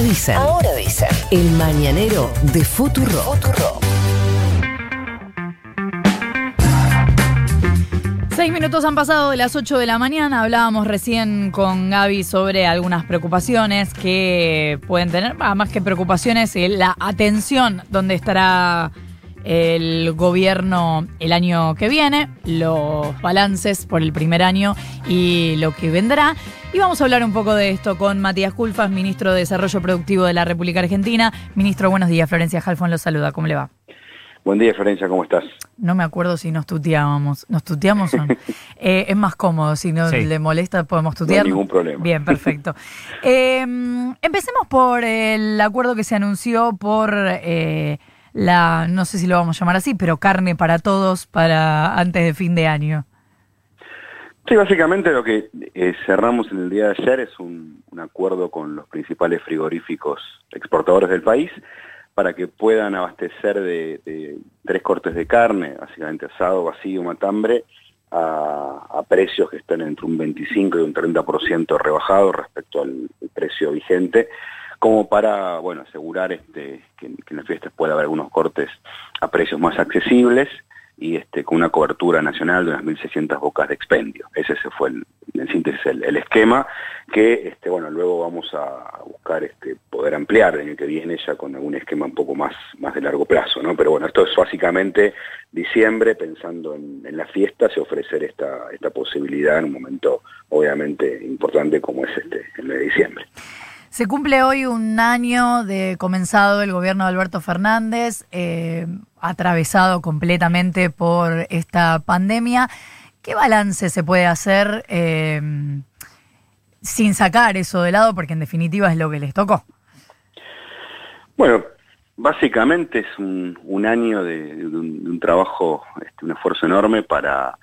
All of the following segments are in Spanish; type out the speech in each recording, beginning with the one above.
Ahora dicen. Ahora dicen. El mañanero de Futuro. Futuro. Seis minutos han pasado de las 8 de la mañana. Hablábamos recién con Gaby sobre algunas preocupaciones que pueden tener, más que preocupaciones, eh, la atención donde estará el gobierno el año que viene, los balances por el primer año y lo que vendrá. Y vamos a hablar un poco de esto con Matías Culfas, ministro de Desarrollo Productivo de la República Argentina. Ministro, buenos días. Florencia Jalfón los saluda. ¿Cómo le va? Buen día, Florencia, ¿cómo estás? No me acuerdo si nos tuteábamos. ¿Nos tuteamos o no? Eh, es más cómodo, si no le molesta podemos tutear. No hay ningún problema. Bien, perfecto. Eh, empecemos por el acuerdo que se anunció por eh, la, no sé si lo vamos a llamar así, pero carne para todos para antes de fin de año. Sí, básicamente lo que eh, cerramos en el día de ayer es un, acuerdo con los principales frigoríficos exportadores del país para que puedan abastecer de, tres cortes de carne, básicamente asado, vacío, matambre, a, a, precios que están entre un 25 y un 30% rebajado respecto al precio vigente como para bueno asegurar este, que, en las fiestas pueda haber algunos cortes a precios más accesibles y este, con una cobertura nacional de unas 1.600 bocas de expendio. Ese fue el, en síntesis el, esquema que este, bueno, luego vamos a buscar poder ampliar en el que viene ya con algún esquema un poco más, más de largo plazo. ¿no? Pero bueno, esto es básicamente diciembre, pensando en, en las fiestas y ofrecer esta, esta posibilidad en un momento obviamente importante como es este, el de diciembre. Se cumple hoy un año de comenzado el gobierno de Alberto Fernández, eh, atravesado completamente por esta pandemia. ¿Qué balance se puede hacer eh, sin sacar eso de lado? Porque en definitiva es lo que les tocó. Bueno, básicamente es un, año de, un, trabajo, este, un esfuerzo enorme para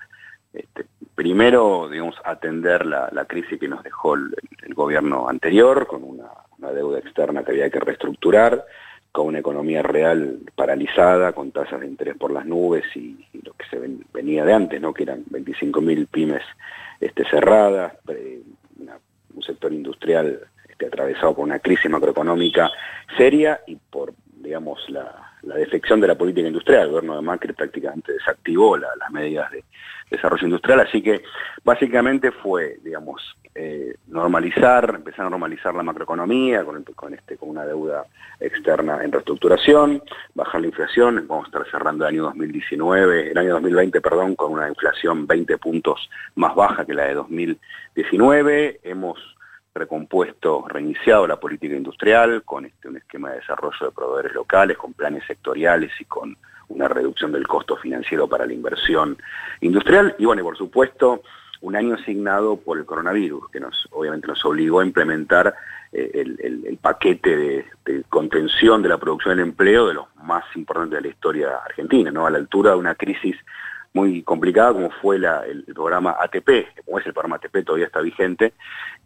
este, primero, digamos, atender la, crisis que nos dejó el, gobierno anterior, con una, deuda externa que había que reestructurar, con una economía real paralizada, con tasas de interés por las nubes y, lo que se venía de antes, ¿no? que eran 25.000 pymes este, cerradas, un sector industrial este, atravesado por una crisis macroeconómica seria y por, digamos, la, defección de la política industrial. El gobierno de Macri prácticamente desactivó las medidas de desarrollo industrial, así que básicamente fue, digamos, eh, normalizar, empezar a normalizar la macroeconomía con, este, con una deuda externa en reestructuración, bajar la inflación, vamos a estar cerrando el año 2019, el año 2020, perdón, con una inflación 20 puntos más baja que la de 2019, hemos recompuesto, reiniciado la política industrial con este, un esquema de desarrollo de proveedores locales, con planes sectoriales y con una reducción del costo financiero para la inversión industrial y bueno, por supuesto, un año asignado por el coronavirus, que nos obviamente nos obligó a implementar eh, el, paquete de, contención de la producción del empleo de los más importantes de la historia argentina, ¿no? A la altura de una crisis muy complicada como fue el programa ATP, como es el programa ATP, todavía está vigente,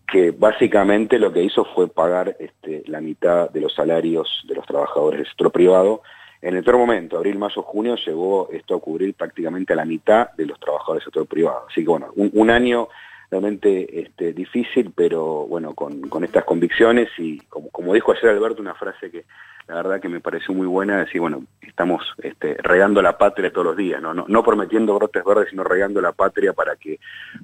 que básicamente lo que hizo fue pagar este, la mitad de los salarios de los trabajadores del sector privado en el peor momento, abril, mayo, junio, llegó esto a cubrir prácticamente la mitad de los trabajadores del sector privado. Así que bueno, un, año realmente este, difícil, pero bueno, con, estas convicciones y como, como, dijo ayer Alberto, una frase que la verdad que me pareció muy buena, decir, bueno, estamos este, regando la patria todos los días, ¿no? No, prometiendo brotes verdes, sino regando la patria para que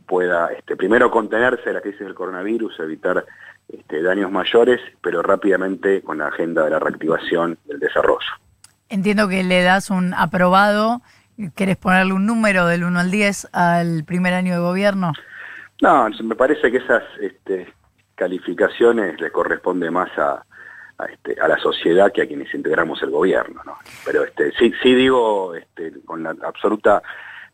pueda, este, primero contenerse la crisis del coronavirus, evitar este, daños mayores, pero rápidamente con la agenda de la reactivación del desarrollo. Entiendo que le das un aprobado. ¿Querés ponerle un número del 1 al 10 al primer año de gobierno? No, me parece que esas este, calificaciones le corresponde más a, este, a, la sociedad que a quienes integramos el gobierno. ¿no? Pero este, sí, sí digo este, con la absoluta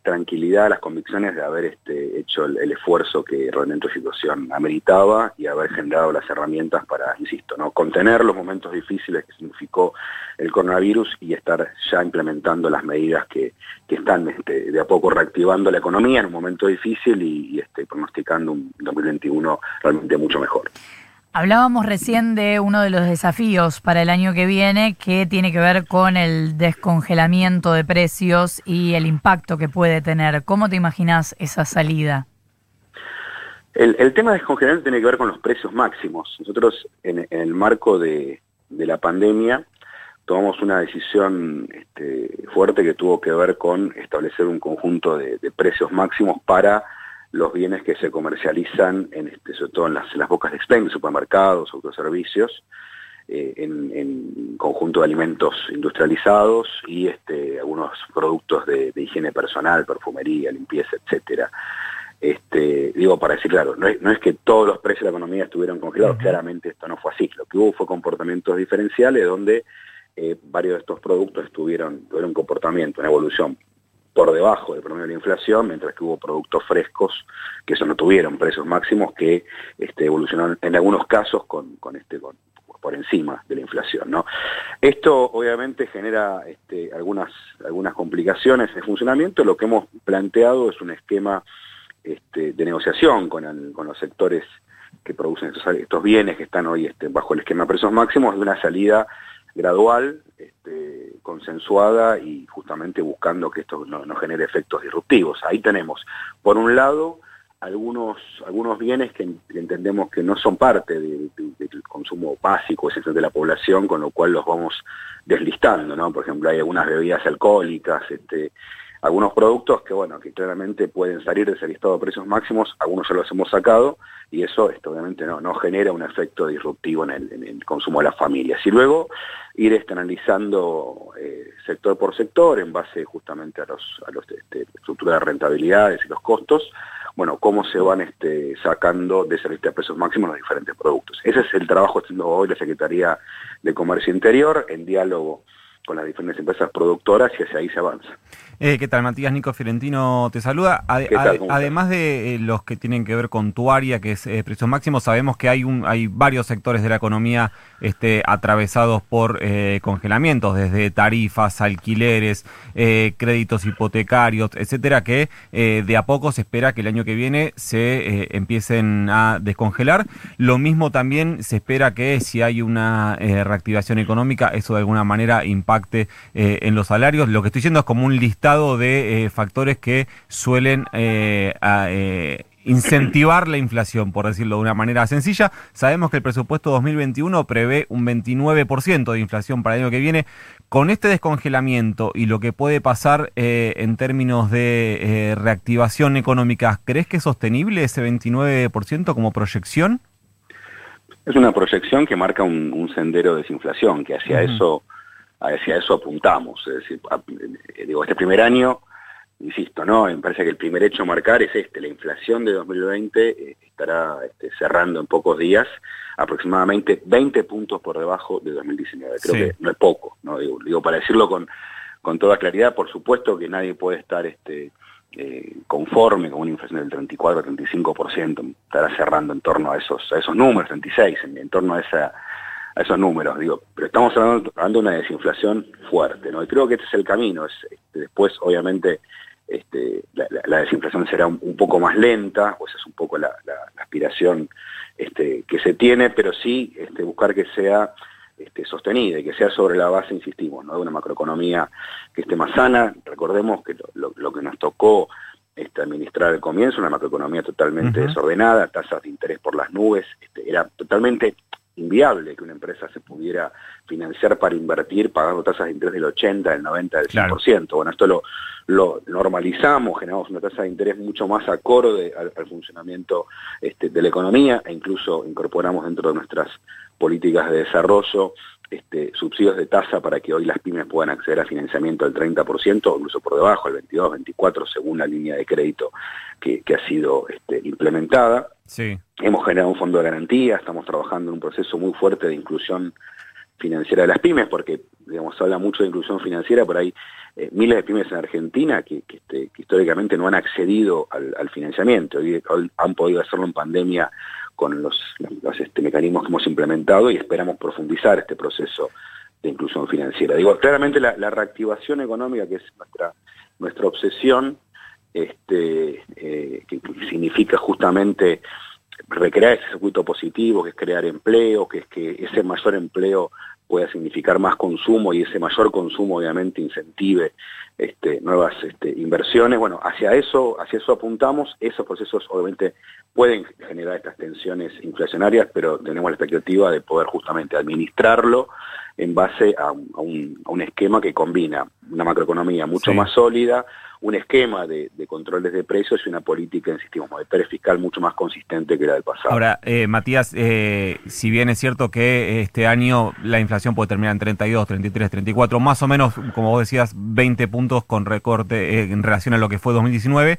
tranquilidad, las convicciones de haber este, hecho el, esfuerzo que realmente la situación ameritaba y haber generado las herramientas para, insisto, ¿no? contener los momentos difíciles que significó el coronavirus y estar ya implementando las medidas que, están este, de a poco reactivando la economía en un momento difícil y, este, pronosticando un 2021 realmente mucho mejor. Hablábamos recién de uno de los desafíos para el año que viene que tiene que ver con el descongelamiento de precios y el impacto que puede tener. ¿Cómo te imaginas esa salida? El, tema de descongelamiento tiene que ver con los precios máximos. Nosotros, en, el marco de, la pandemia, tomamos una decisión este, fuerte que tuvo que ver con establecer un conjunto de, precios máximos para los bienes que se comercializan, en este, sobre todo en las, bocas de expendio, supermercados, autoservicios, eh, en, conjunto de alimentos industrializados y este, algunos productos de, higiene personal, perfumería, limpieza, etcétera. Este, digo, para decir claro, no es, que todos los precios de la economía estuvieron congelados, claramente esto no fue así. Lo que hubo fue comportamientos diferenciales donde eh, varios de estos productos estuvieron, tuvieron un comportamiento, una evolución por debajo del promedio de la inflación, mientras que hubo productos frescos que eso no tuvieron precios máximos que este, evolucionaron en algunos casos con, este por encima de la inflación. Esto obviamente genera este, algunas, complicaciones de funcionamiento. Lo que hemos planteado es un esquema este, de negociación con, los sectores que producen estos, bienes que están hoy bajo el esquema de precios máximos de una salida gradual, este, consensuada y justamente buscando que esto no, genere efectos disruptivos. Ahí tenemos, por un lado, algunos, algunos bienes que entendemos que no son parte del consumo básico esencial de la población, con lo cual los vamos deslistando, ¿no? Por ejemplo, hay algunas bebidas alcohólicas, este, algunos productos que, bueno, que claramente pueden salir de ese listado de precios máximos, algunos ya los hemos sacado, y eso esto, obviamente no, no genera un efecto disruptivo en el, consumo de las familias. Y luego ir este, analizando eh, sector por sector, en base justamente a los, a los este, estructura de rentabilidades y los costos, bueno, cómo se van este, sacando de esa lista de precios máximos los diferentes productos. Ese es el trabajo haciendo hoy la Secretaría de Comercio Interior, en diálogo con las diferentes empresas productoras y hacia ahí se avanza. Eh, ¿Qué tal, Matías? Nico Fiorentino te saluda. además de eh, los que tienen que ver con tu área, que es eh, precios máximos, sabemos que hay un hay varios sectores de la economía este, atravesados por congelamientos, desde tarifas, alquileres, créditos hipotecarios, etcétera, que de a poco se espera que el año que viene se empiecen a descongelar. Lo mismo también se espera que si hay una reactivación económica, eso de alguna manera impacte en los salarios. Lo que estoy diciendo es como un listado de eh, factores que suelen eh, eh, incentivar la inflación, por decirlo de una manera sencilla. Sabemos que el presupuesto 2021 prevé un 29% de inflación para el año que viene. Con este descongelamiento y lo que puede pasar en términos de reactivación económica, ¿crees que es sostenible ese 29% como proyección? Es una proyección que marca un, sendero de desinflación, que hacia eso hacia eso apuntamos. Es decir, eh, digo, este primer año, insisto, ¿no? Me parece que el primer hecho a marcar es este, la inflación de 2020 eh, estará este, cerrando en pocos días aproximadamente 20 puntos por debajo de 2019. Creo que no es poco, ¿no? Digo, para decirlo con, con toda claridad, por supuesto que nadie puede estar este, eh, conforme con una inflación del 34-35%, estará cerrando en torno a esos, a esos números, 36, en torno a esa a esos números, digo, pero estamos hablando, de una desinflación fuerte, ¿no? Y creo que este es el camino, es, este, después obviamente este, la, desinflación será un, poco más lenta, pues es un poco la, aspiración este, que se tiene, pero sí este, buscar que sea este, sostenida y que sea sobre la base, insistimos, ¿no? de una macroeconomía que esté más sana. Recordemos que lo, que nos tocó este, administrar al comienzo, una macroeconomía totalmente desordenada, tasas de interés por las nubes, este, era totalmente inviable que una empresa se pudiera financiar para invertir pagando tasas de interés del 80, del 90, del 100%. Bueno, esto lo, lo normalizamos, generamos una tasa de interés mucho más acorde al, funcionamiento este, de la economía e incluso incorporamos dentro de nuestras políticas de desarrollo este, subsidios de tasa para que hoy las pymes puedan acceder a financiamiento del 30% o incluso por debajo, el 22, 24, según la línea de crédito que, ha sido este, implementada. Sí. Hemos generado un fondo de garantía, estamos trabajando en un proceso muy fuerte de inclusión financiera de las pymes, porque digamos, se habla mucho de inclusión financiera, pero hay eh, miles de pymes en Argentina que, este, históricamente no han accedido al, financiamiento, hoy, han podido hacerlo en pandemia con los, este, mecanismos que hemos implementado y esperamos profundizar este proceso de inclusión financiera. Digo, claramente la, reactivación económica, que es nuestra, obsesión, este, eh, que significa justamente recrear ese circuito positivo, que es crear empleo, que es que ese mayor empleo pueda significar más consumo y ese mayor consumo obviamente incentive este, nuevas este, inversiones. Bueno, hacia eso, hacia eso apuntamos. Esos procesos obviamente pueden generar estas tensiones inflacionarias, pero tenemos la expectativa de poder justamente administrarlo en base a a un, esquema que combina una macroeconomía mucho más sólida, un esquema de, controles de precios y una política, insistimos, monetaria fiscal mucho más consistente que la del pasado. Ahora, eh, Matías, eh, si bien es cierto que este año la inflación puede terminar en 32, 33, 34, más o menos, como vos decías, 20 puntos con recorte eh, en relación a lo que fue 2019,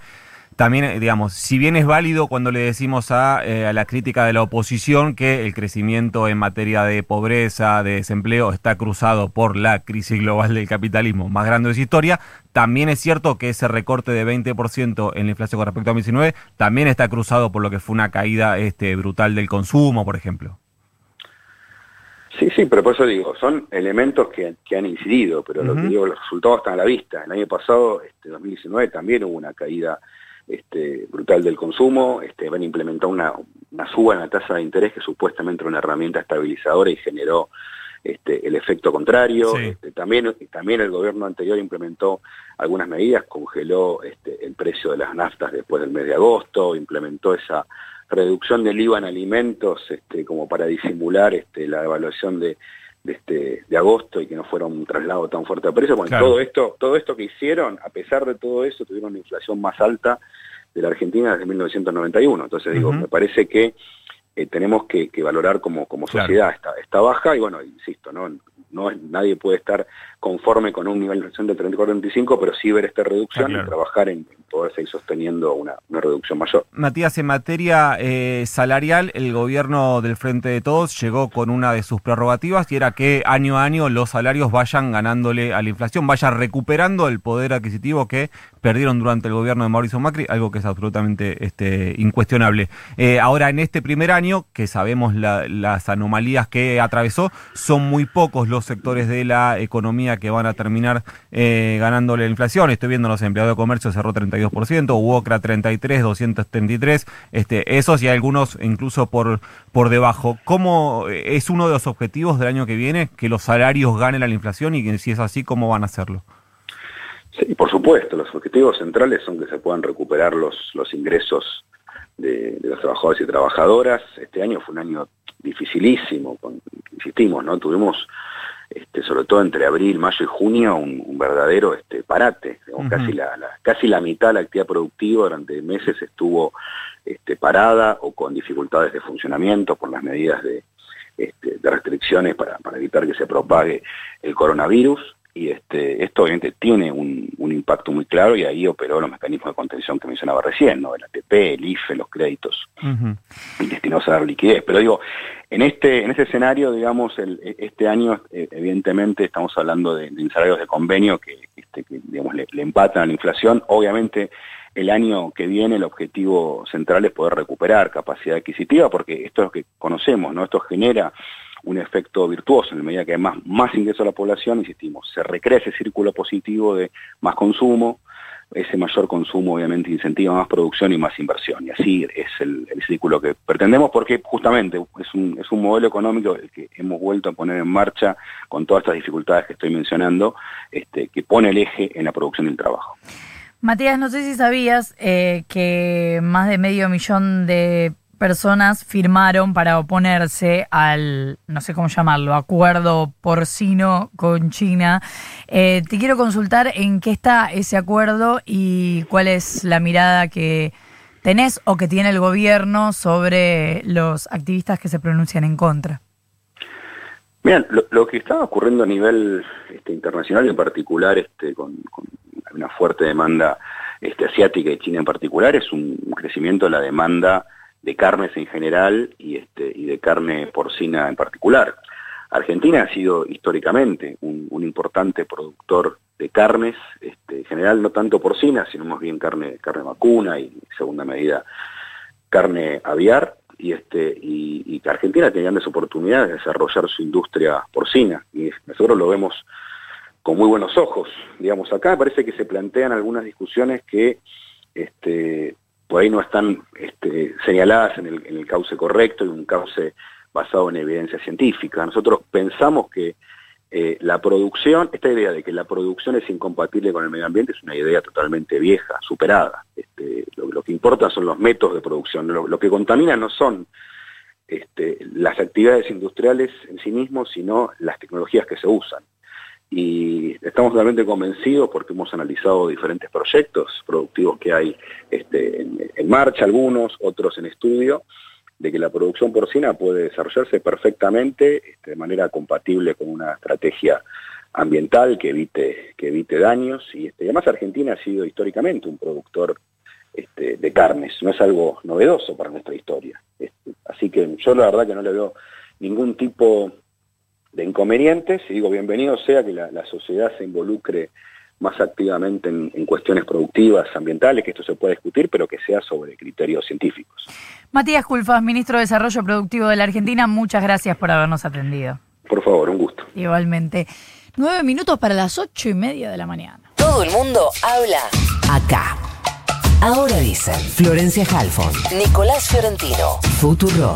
también, eh, digamos, si bien es válido cuando le decimos eh, a, la crítica de la oposición que el crecimiento en materia de pobreza, de desempleo, está cruzado por la crisis global del capitalismo más grande de su historia, también es cierto que ese recorte de 20% en la inflación con respecto a 2019 también está cruzado por lo que fue una caída este, brutal del consumo, por ejemplo. Sí, sí, pero por eso digo, son elementos que, han incidido, pero lo que digo, los resultados están a la vista. El año pasado, este 2019, también hubo una caída este, brutal del consumo, este, van a implementar una, suba en la tasa de interés que supuestamente era una herramienta estabilizadora y generó este, el efecto contrario. Este, también, también el gobierno anterior implementó algunas medidas, congeló el precio de las naftas después del mes de agosto, implementó esa reducción del IVA en alimentos como para disimular la devaluación de, de, este, de agosto y que no fuera un traslado tan fuerte de precios. Bueno, todo, esto, todo esto que hicieron, a pesar de todo eso, tuvieron una inflación más alta de la Argentina desde 1991. Entonces, digo, me parece que eh, tenemos que, valorar como, como sociedad esta, esta baja y, bueno, insisto, no, no nadie puede estar conforme con un nivel de inflación de 34-35, pero sí ver esta reducción y trabajar en, poder seguir sosteniendo una, reducción mayor. Matías, en materia eh, salarial, el gobierno del Frente de Todos llegó con una de sus prerrogativas y era que año a año los salarios vayan ganándole a la inflación, vayan recuperando el poder adquisitivo que perdieron durante el gobierno de Mauricio Macri, algo que es absolutamente este, incuestionable. Eh, ahora, en este primer año, que sabemos las anomalías que atravesó, son muy pocos los sectores de la economía que van a terminar eh, ganándole la inflación. Estoy viendo los empleados de comercio cerró 32%, UOCRA 33, 233, este, esos y algunos incluso por, por debajo. ¿Cómo es uno de los objetivos del año que viene que los salarios ganen a la inflación y si es así, cómo van a hacerlo? Sí, por supuesto, los objetivos centrales son que se puedan recuperar los, los ingresos de, los trabajadores y trabajadoras. Este año fue un año dificilísimo, insistimos, ¿no? Tuvimos este, sobre todo entre abril, mayo y junio, un, verdadero este, parate. casi, la, casi la mitad de la actividad productiva durante meses estuvo este, parada o con dificultades de funcionamiento por las medidas de, este, de restricciones para, para evitar que se propague el coronavirus y este, esto obviamente tiene un, impacto muy claro y ahí operó los mecanismos de contención que mencionaba recién, ¿no? el ATP, el IFE, los créditos destinados a dar liquidez. Pero digo, en este, en este escenario, digamos, el, este año eh, evidentemente estamos hablando de, de salarios de convenio que, este, digamos, le, le empatan a la inflación. Obviamente el año que viene el objetivo central es poder recuperar capacidad adquisitiva porque esto es lo que conocemos, ¿no? Esto genera un efecto virtuoso en la medida que hay más, más ingreso a la población, insistimos, se recrea ese círculo positivo de más consumo, ese mayor consumo obviamente incentiva más producción y más inversión. Y así es el, círculo que pretendemos porque justamente es un, es un modelo económico el que hemos vuelto a poner en marcha con todas estas dificultades que estoy mencionando, este, que pone el eje en la producción del trabajo. Matías, no sé si sabías eh, que más de medio millón de personas firmaron para oponerse al, no sé cómo llamarlo, acuerdo porcino con China. Eh, te quiero consultar en qué está ese acuerdo y cuál es la mirada que tenés o que tiene el gobierno sobre los activistas que se pronuncian en contra. Bien, lo, que está ocurriendo a nivel este, internacional en particular, este, con, una fuerte demanda este, asiática y China en particular, es un crecimiento de la demanda de carnes en general y, este, y de carne porcina en particular. Argentina ha sido históricamente un, importante productor de carnes, este, en general no tanto porcina, sino más bien carne, carne vacuna y, segunda medida, carne aviar, y, este, y, que Argentina tenía grandes oportunidades de desarrollar su industria porcina, y nosotros lo vemos con muy buenos ojos. Digamos, acá parece que se plantean algunas discusiones que este, por ahí no están este, señaladas en el, cauce correcto y un cauce basado en evidencia científica. Nosotros pensamos que eh, la producción, esta idea de que la producción es incompatible con el medio ambiente es una idea totalmente vieja, superada. Este, lo, que importa son los métodos de producción. Lo, que contamina no son este, las actividades industriales en sí mismos, sino las tecnologías que se usan. Y estamos totalmente convencidos porque hemos analizado diferentes proyectos productivos que hay este, en marcha, algunos, otros en estudio, de que la producción porcina puede desarrollarse perfectamente este, de manera compatible con una estrategia ambiental que evite, que evite daños. Y este, además Argentina ha sido históricamente un productor este, de carnes, no es algo novedoso para nuestra historia. Este, así que yo la verdad que no le veo ningún tipo de inconvenientes y digo, bienvenido sea que la sociedad se involucre más activamente en, cuestiones productivas, ambientales, que esto se pueda discutir, pero que sea sobre criterios científicos. Matías Culfas, ministro de Desarrollo Productivo de la Argentina, muchas gracias por habernos atendido. Por favor, un gusto. Igualmente. Nueve minutos para las ocho y media de la mañana. Todo el mundo habla acá. Ahora dicen Florencia Halfon, Nicolás Fiorentino, Futuro.